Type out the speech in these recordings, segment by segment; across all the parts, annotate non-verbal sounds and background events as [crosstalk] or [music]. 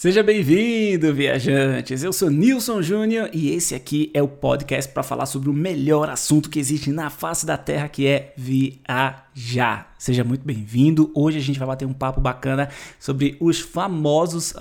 Seja bem-vindo, viajantes! Eu sou Nilson Júnior e esse aqui é o podcast para falar sobre o melhor assunto que existe na face da Terra, que é viajar. Seja muito bem-vindo. Hoje a gente vai bater um papo bacana sobre os famosos,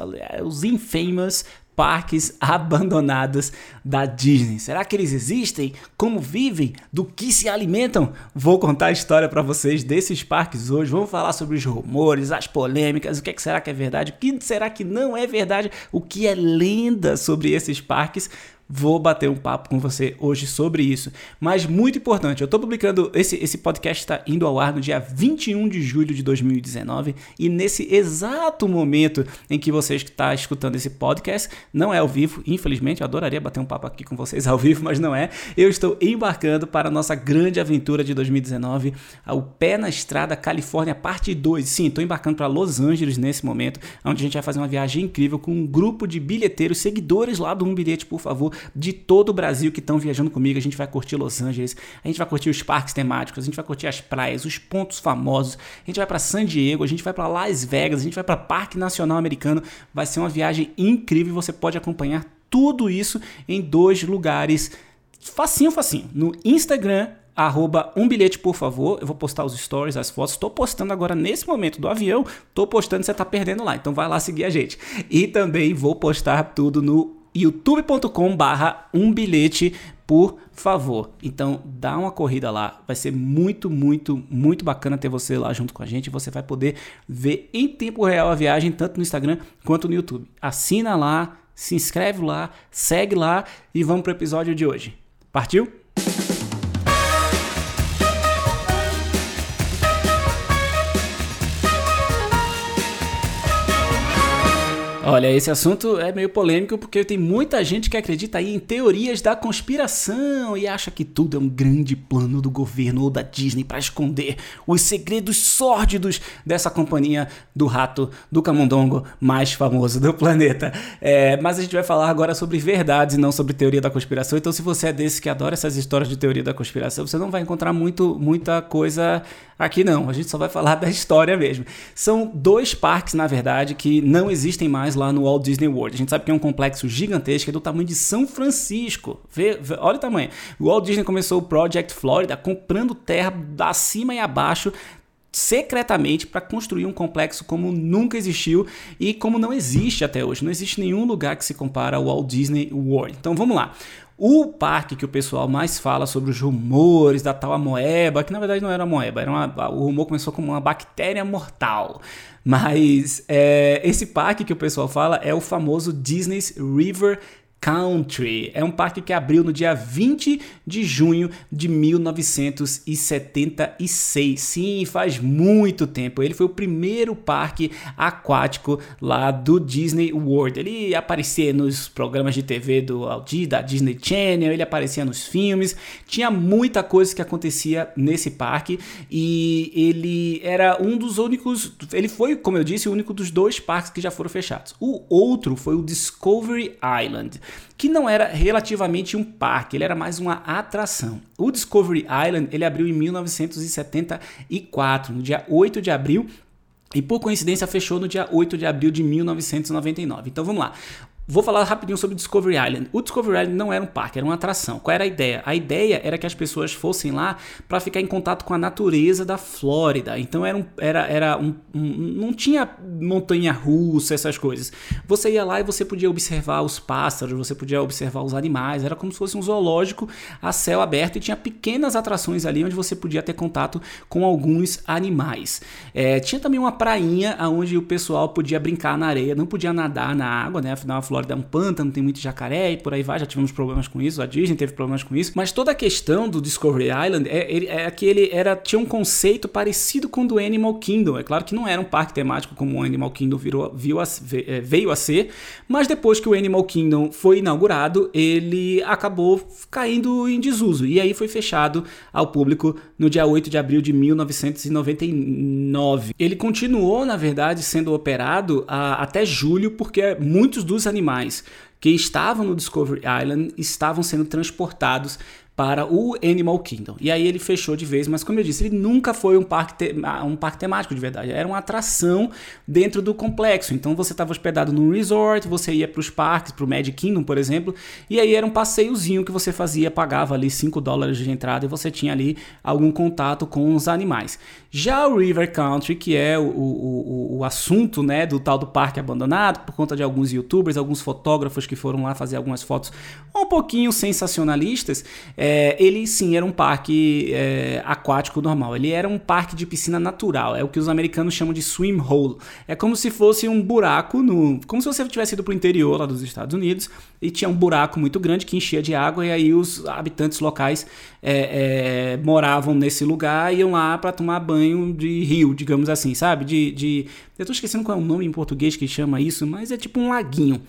os infamous parques [laughs] abandonados da Disney. Será que eles existem? Como vivem? Do que se alimentam? Vou contar a história para vocês desses parques hoje. Vamos falar sobre os rumores, as polêmicas, o que, é que será que é verdade, o que será que não é verdade, o que é lenda sobre esses parques. Vou bater um papo com você hoje sobre isso. Mas muito importante, eu estou publicando, esse, esse podcast está indo ao ar no dia 21 de julho de 2019 e nesse exato momento em que você está escutando esse podcast, não é ao vivo, infelizmente, eu adoraria bater um papo aqui com vocês ao vivo, mas não é. Eu estou embarcando para a nossa grande aventura de 2019, o Pé na Estrada Califórnia, parte 2. Sim, estou embarcando para Los Angeles nesse momento, onde a gente vai fazer uma viagem incrível com um grupo de bilheteiros, seguidores lá do Um Bilhete, por favor de todo o Brasil que estão viajando comigo. A gente vai curtir Los Angeles, a gente vai curtir os parques temáticos, a gente vai curtir as praias, os pontos famosos. A gente vai para San Diego, a gente vai para Las Vegas, a gente vai para Parque Nacional Americano. Vai ser uma viagem incrível. Você pode acompanhar tudo isso em dois lugares. Facinho, facinho. No Instagram arroba um bilhete, por favor. Eu vou postar os stories, as fotos. Estou postando agora nesse momento do avião. Estou postando, você está perdendo lá. Então vai lá seguir a gente. E também vou postar tudo no youtube.com barra um bilhete por favor. Então dá uma corrida lá, vai ser muito, muito, muito bacana ter você lá junto com a gente. Você vai poder ver em tempo real a viagem, tanto no Instagram quanto no YouTube. Assina lá, se inscreve lá, segue lá e vamos para o episódio de hoje. Partiu? Olha, esse assunto é meio polêmico porque tem muita gente que acredita aí em teorias da conspiração e acha que tudo é um grande plano do governo ou da Disney para esconder os segredos sórdidos dessa companhia do rato do camundongo mais famoso do planeta. É, mas a gente vai falar agora sobre verdades e não sobre teoria da conspiração. Então, se você é desse que adora essas histórias de teoria da conspiração, você não vai encontrar muito, muita coisa aqui não. A gente só vai falar [laughs] da história mesmo. São dois parques, na verdade, que não existem mais lá no Walt Disney World. A gente sabe que é um complexo gigantesco, é do tamanho de São Francisco. Vê, vê, olha o tamanho. O Walt Disney começou o Project Florida comprando terra acima e abaixo secretamente para construir um complexo como nunca existiu e como não existe até hoje. Não existe nenhum lugar que se compara ao Walt Disney World. Então vamos lá. O parque que o pessoal mais fala sobre os rumores da tal amoeba, que na verdade não era amoeba, era uma, o rumor começou como uma bactéria mortal. Mas é, esse parque que o pessoal fala é o famoso Disney's River Country. É um parque que abriu no dia 20 de junho de 1976. Sim, faz muito tempo. Ele foi o primeiro parque aquático lá do Disney World. Ele aparecia nos programas de TV do Aldi, da Disney Channel, ele aparecia nos filmes. Tinha muita coisa que acontecia nesse parque e ele era um dos únicos, ele foi, como eu disse, o único dos dois parques que já foram fechados. O outro foi o Discovery Island que não era relativamente um parque, ele era mais uma atração. O Discovery Island ele abriu em 1974, no dia 8 de abril e por coincidência fechou no dia 8 de abril de 1999. Então vamos lá. Vou falar rapidinho sobre Discovery Island. O Discovery Island não era um parque, era uma atração. Qual era a ideia? A ideia era que as pessoas fossem lá para ficar em contato com a natureza da Flórida. Então era um, era, era um, um não tinha montanha russa, essas coisas. Você ia lá e você podia observar os pássaros, você podia observar os animais. Era como se fosse um zoológico a céu aberto e tinha pequenas atrações ali onde você podia ter contato com alguns animais. É, tinha também uma prainha onde o pessoal podia brincar na areia, não podia nadar na água, né? Afinal a Flórida Flórida é um pântano, tem muito jacaré e por aí vai, já tivemos problemas com isso, a Disney teve problemas com isso, mas toda a questão do Discovery Island é, é que ele era, tinha um conceito parecido com o do Animal Kingdom. É claro que não era um parque temático como o Animal Kingdom virou, viu a, é, veio a ser, mas depois que o Animal Kingdom foi inaugurado, ele acabou caindo em desuso e aí foi fechado ao público no dia 8 de abril de 1999. Ele continuou, na verdade, sendo operado a, até julho, porque muitos dos animais animais que estavam no Discovery Island estavam sendo transportados para o Animal Kingdom. E aí ele fechou de vez, mas como eu disse, ele nunca foi um parque, ah, um parque temático de verdade. Era uma atração dentro do complexo. Então você estava hospedado num resort, você ia para os parques, para o Magic Kingdom, por exemplo, e aí era um passeiozinho que você fazia, pagava ali 5 dólares de entrada e você tinha ali algum contato com os animais. Já o River Country, que é o, o, o, o assunto né, do tal do parque abandonado, por conta de alguns youtubers, alguns fotógrafos que foram lá fazer algumas fotos um pouquinho sensacionalistas, é, ele sim era um parque é, aquático normal. Ele era um parque de piscina natural, é o que os americanos chamam de swim hole. É como se fosse um buraco, no, como se você tivesse ido para o interior lá dos Estados Unidos e tinha um buraco muito grande que enchia de água e aí os habitantes locais é, é moravam nesse lugar e iam lá para tomar banho de rio, digamos assim, sabe? De, de eu estou esquecendo qual é o nome em português que chama isso, mas é tipo um laguinho.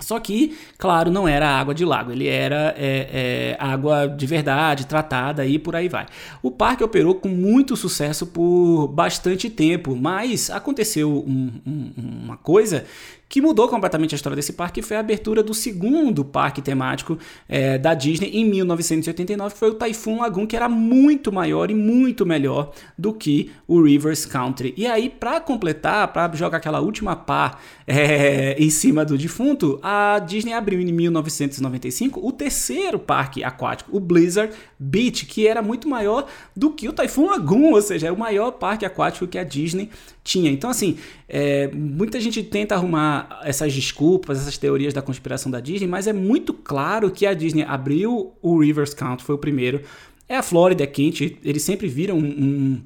Só que, claro, não era água de lago, ele era é, é, água de verdade, tratada e por aí vai. O parque operou com muito sucesso por bastante tempo, mas aconteceu um, um, uma coisa que mudou completamente a história desse parque foi a abertura do segundo parque temático é, da Disney em 1989, que foi o Typhoon Lagoon, que era muito maior e muito melhor do que o Rivers Country. E aí, para completar, para jogar aquela última pá é, em cima do defunto, a Disney abriu em 1995 o terceiro parque aquático, o Blizzard Beach, que era muito maior do que o Typhoon Lagoon, ou seja, é o maior parque aquático que a Disney tinha. Então, assim, é, muita gente tenta arrumar essas desculpas, essas teorias da conspiração da Disney, mas é muito claro que a Disney abriu o Rivers Country, foi o primeiro. É a Flórida, é quente, eles sempre viram um, um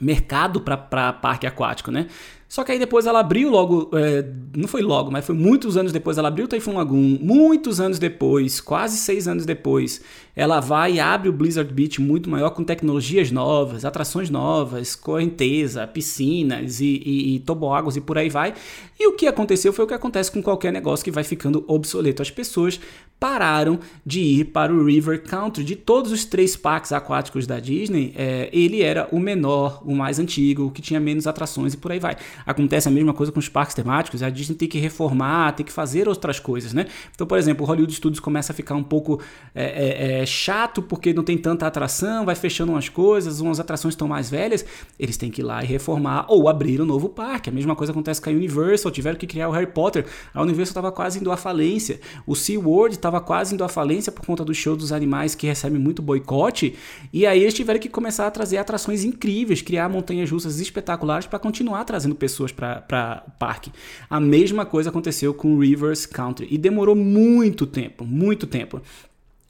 mercado para parque aquático, né? Só que aí depois ela abriu logo, é, não foi logo, mas foi muitos anos depois, ela abriu o Typhoon Lagoon, muitos anos depois, quase seis anos depois, ela vai e abre o Blizzard Beach muito maior com tecnologias novas, atrações novas, correnteza, piscinas e, e, e toboáguas e por aí vai. E o que aconteceu foi o que acontece com qualquer negócio que vai ficando obsoleto. As pessoas pararam de ir para o River Country. De todos os três parques aquáticos da Disney, é, ele era o menor, o mais antigo, o que tinha menos atrações e por aí vai. Acontece a mesma coisa com os parques temáticos, a Disney tem que reformar, tem que fazer outras coisas, né? Então, por exemplo, o Hollywood Studios começa a ficar um pouco é, é, é chato porque não tem tanta atração, vai fechando umas coisas, umas atrações estão mais velhas, eles têm que ir lá e reformar ou abrir um novo parque. A mesma coisa acontece com a Universal, tiveram que criar o Harry Potter, a Universal estava quase indo à falência, o SeaWorld estava quase indo à falência por conta do show dos animais que recebe muito boicote, e aí eles tiveram que começar a trazer atrações incríveis, criar montanhas russas espetaculares para continuar trazendo pessoas para o parque. A mesma coisa aconteceu com Rivers Country e demorou muito tempo, muito tempo.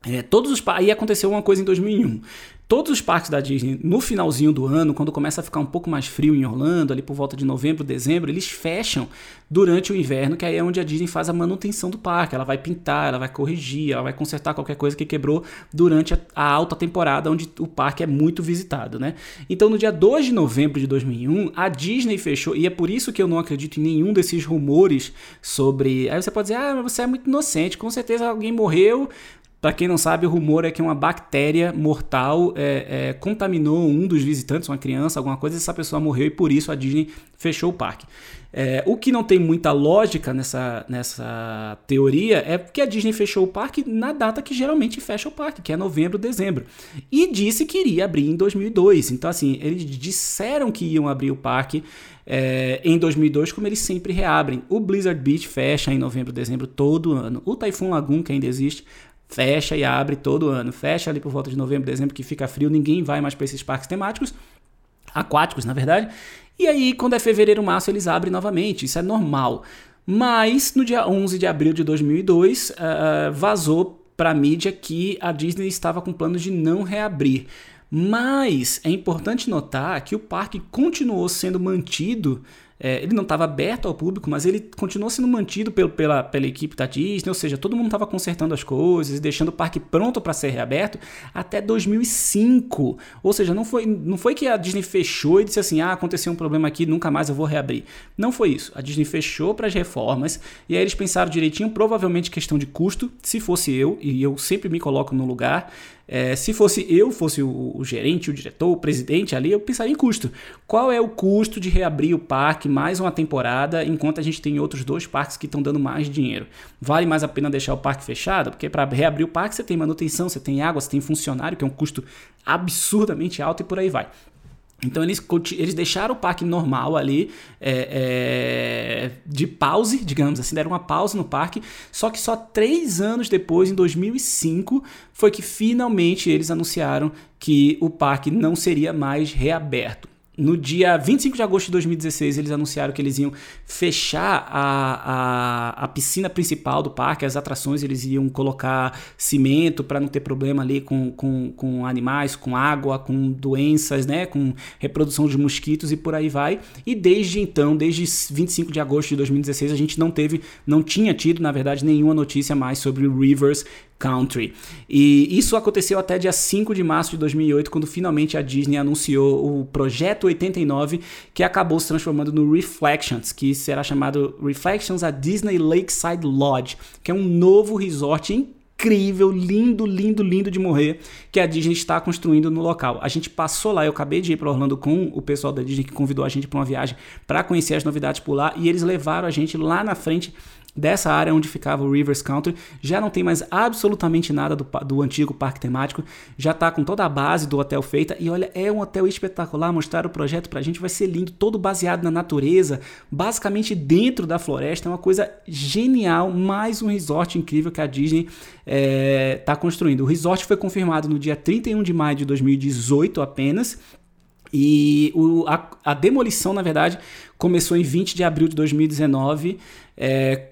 É, todos os aí aconteceu uma coisa em 2001. Todos os parques da Disney, no finalzinho do ano, quando começa a ficar um pouco mais frio em Orlando, ali por volta de novembro, dezembro, eles fecham durante o inverno, que aí é onde a Disney faz a manutenção do parque. Ela vai pintar, ela vai corrigir, ela vai consertar qualquer coisa que quebrou durante a, a alta temporada, onde o parque é muito visitado, né? Então, no dia 2 de novembro de 2001, a Disney fechou, e é por isso que eu não acredito em nenhum desses rumores sobre. Aí você pode dizer, ah, mas você é muito inocente, com certeza alguém morreu, para quem não sabe, o rumor é que uma bactéria mortal é, é, contaminou um dos visitantes, uma criança, alguma coisa, e essa pessoa morreu e por isso a Disney fechou o parque. É, o que não tem muita lógica nessa, nessa teoria é porque a Disney fechou o parque na data que geralmente fecha o parque, que é novembro, dezembro. E disse que iria abrir em 2002. Então, assim, eles disseram que iam abrir o parque é, em 2002, como eles sempre reabrem. O Blizzard Beach fecha em novembro, dezembro todo ano. O Typhoon Lagoon, que ainda existe, fecha e abre todo ano. Fecha ali por volta de novembro, dezembro, que fica frio, ninguém vai mais para esses parques temáticos, aquáticos, na verdade. E aí, quando é fevereiro, março, eles abrem novamente. Isso é normal. Mas no dia 11 de abril de 2002, uh, ah, vazou para a mídia que a Disney estava com planos de não reabrir. Mas é importante notar que o parque continuou sendo mantido é, ele não estava aberto ao público, mas ele continuou sendo mantido pelo, pela, pela equipe da Disney, ou seja, todo mundo estava consertando as coisas deixando o parque pronto para ser reaberto até 2005. Ou seja, não foi, não foi que a Disney fechou e disse assim: ah, aconteceu um problema aqui, nunca mais eu vou reabrir. Não foi isso. A Disney fechou para as reformas e aí eles pensaram direitinho, provavelmente questão de custo. Se fosse eu, e eu sempre me coloco no lugar, é, se fosse eu, fosse o, o, gerente, o diretor, o presidente ali, eu pensaria em custo. Qual é o custo de reabrir o parque parque mais uma temporada, enquanto a gente tem outros dois parques que estão dando mais dinheiro. Vale mais a pena deixar o parque fechado? Porque para reabrir o parque você tem manutenção, você tem água, você tem funcionário, que é um custo absurdamente alto e por aí vai. Então eles, eles deixaram o parque normal ali é, é, de pause, digamos assim, deram uma pausa no parque. Só que só três anos depois, em 2005, foi que finalmente eles anunciaram que o parque não seria mais reaberto. No dia 25 de agosto de 2016, eles anunciaram que eles iam fechar a, a, a piscina principal do parque, as atrações, eles iam colocar cimento para não ter problema ali com, com, com animais, com água, com doenças, né, com reprodução de mosquitos e por aí vai. E desde então, desde 25 de agosto de 2016, a gente não teve, não tinha tido, na verdade, nenhuma notícia mais sobre Rivers Country. E isso aconteceu até dia 5 de março de 2008, quando finalmente a Disney anunciou o projeto 89, que acabou se transformando no Reflections, que será chamado Reflections a Disney Lakeside Lodge, que é um novo resort incrível, lindo, lindo, lindo de morrer, que a Disney está construindo no local. A gente passou lá, eu acabei de ir para Orlando com o pessoal da Disney que convidou a gente para uma viagem para conhecer as novidades por lá, e eles levaram a gente lá na frente dessa área onde ficava o Rivers Country, já não tem mais absolutamente nada do, do antigo parque temático, já está com toda a base do hotel feita e olha, é um hotel espetacular, mostrar o projeto pra gente vai ser lindo, todo baseado na natureza, basicamente dentro da floresta, é uma coisa genial, mais um resort incrível que a Disney está eh, construindo. O resort foi confirmado no dia 31 de maio de 2018 apenas, e o, a, a, demolição, na verdade, começou em 20 de abril de 2019. É,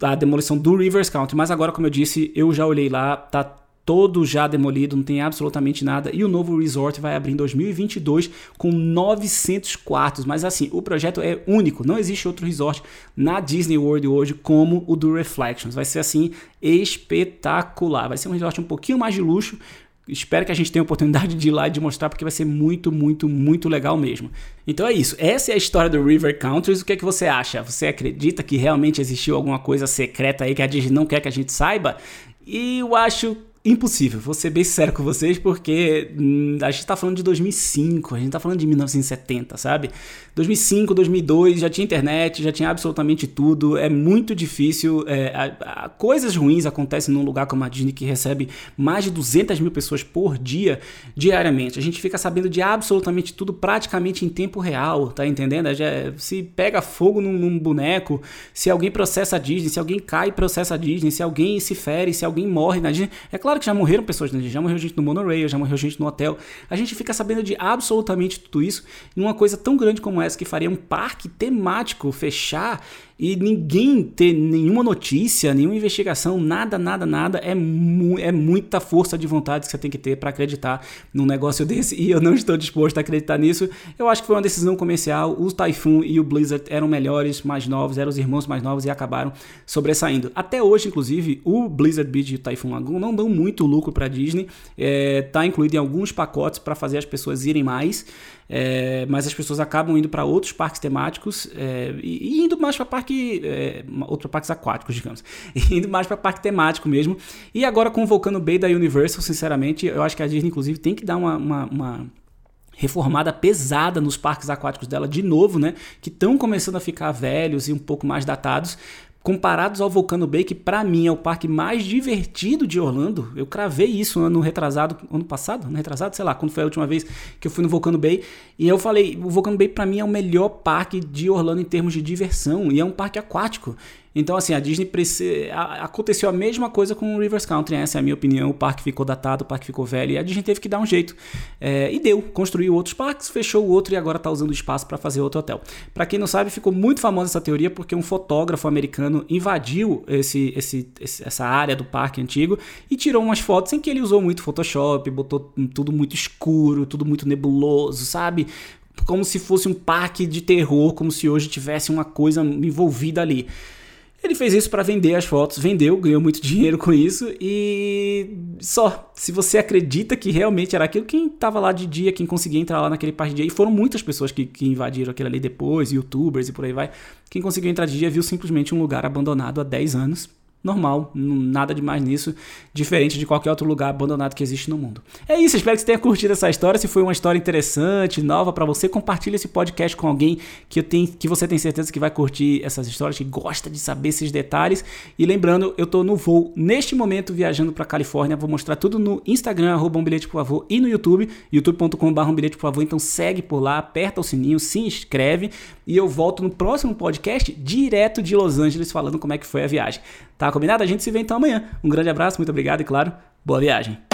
a demolição do Rivers Country, mas agora, como eu disse, eu já olhei lá, tá todo já demolido, não tem absolutamente nada. E o novo resort vai abrir em 2022 com 900 quartos. Mas assim, o projeto é único, não existe outro resort na Disney World hoje como o do Reflections. Vai ser assim espetacular. Vai ser um resort um pouquinho mais de luxo, Espero que a gente tenha a oportunidade de ir lá e de mostrar, porque vai ser muito, muito, muito legal mesmo. Então é isso. Essa é a história do River Countries. O que é que você acha? Você acredita que realmente existiu alguma coisa secreta aí que a Disney não quer que a gente saiba? E eu acho impossível, vou ser bem sincero com vocês, porque hum, a gente tá falando de 2005, a gente tá falando de 1970, sabe? 2005, 2002, já tinha internet, já tinha absolutamente tudo, é muito difícil, é, a, a, coisas ruins acontecem num lugar como a Disney que recebe mais de 200 mil pessoas por dia, diariamente, a gente fica sabendo de absolutamente tudo praticamente em tempo real, tá entendendo? Já, se pega fogo num, num boneco, se alguém processa a Disney, se alguém cai processa a Disney, se alguém se fere, se alguém morre na Disney, é claro Claro que já morreram pessoas, né? já morreu gente no monorail, já morreu gente no hotel. A gente fica sabendo de absolutamente tudo isso em uma coisa tão grande como essa que faria um parque temático fechar e ninguém ter nenhuma notícia, nenhuma investigação, nada, nada, nada, é, mu é muita força de vontade que você tem que ter para acreditar num negócio [laughs] desse e eu não estou disposto a acreditar nisso. Eu acho que foi uma decisão comercial. O Typhoon e o Blizzard eram melhores, mais novos, eram os irmãos mais novos e acabaram sobressaindo. Até hoje, inclusive, o Blizzard Beach e o Typhoon Lagoon não dão muito lucro para Disney, é, tá incluído em alguns pacotes para fazer as pessoas irem mais. É, mas as pessoas acabam indo para outros parques temáticos é, e, indo mais para parque, é, outros parques aquáticos, digamos, [laughs] e indo mais para parque temático mesmo. E agora com o Volcano Bay da Universal, sinceramente, eu acho que a Disney inclusive tem que dar uma, uma, uma reformada pesada nos parques aquáticos dela de novo, né? Que estão começando a ficar velhos e um pouco mais datados, comparados ao Volcano Bay, que para mim é o parque mais divertido de Orlando. Eu cravei isso ano retrasado, ano passado, ano retrasado, sei lá, quando foi a última vez que eu fui no Volcano Bay, e eu falei, o Volcano Bay para mim é o melhor parque de Orlando em termos de diversão, e é um parque aquático. Então, assim, a Disney. Aconteceu a mesma coisa com o Rivers Country, essa é a minha opinião. O parque ficou datado, o parque ficou velho e a Disney teve que dar um jeito. É, e deu, construiu outros parques, fechou o outro e agora está usando o espaço para fazer outro hotel. Para quem não sabe, ficou muito famosa essa teoria porque um fotógrafo americano invadiu esse, esse, essa área do parque antigo e tirou umas fotos em que ele usou muito Photoshop, botou tudo muito escuro, tudo muito nebuloso, sabe? Como se fosse um parque de terror, como se hoje tivesse uma coisa envolvida ali. Ele fez isso para vender as fotos, vendeu, ganhou muito [laughs] dinheiro com isso e só. Se você acredita que realmente era aquilo, quem estava lá de dia, quem conseguia entrar lá naquele parque de dia, e foram muitas pessoas que, que invadiram aquele ali depois, youtubers e por aí vai, quem conseguiu entrar de dia viu simplesmente um lugar abandonado há 10 anos normal, nada demais nisso, diferente de qualquer outro lugar abandonado que existe no mundo. É isso, espero que você tenha curtido essa história. Se foi uma história interessante, nova para você, compartilhe esse podcast com alguém que, eu tenho, que você tem certeza que vai curtir essas histórias, que gosta de saber esses detalhes. E lembrando, eu tô no voo neste momento viajando para Califórnia, vou mostrar tudo no Instagram, arroba um bilhete por favor, e no YouTube, youtube.com.br um bilhete por favor. Então segue por lá, aperta o sininho, se inscreve e eu volto no próximo podcast direto de Los Angeles falando como é que foi a viagem. Tá combinado? A gente se vê então amanhã. Um grande abraço, muito obrigado e, claro, boa viagem.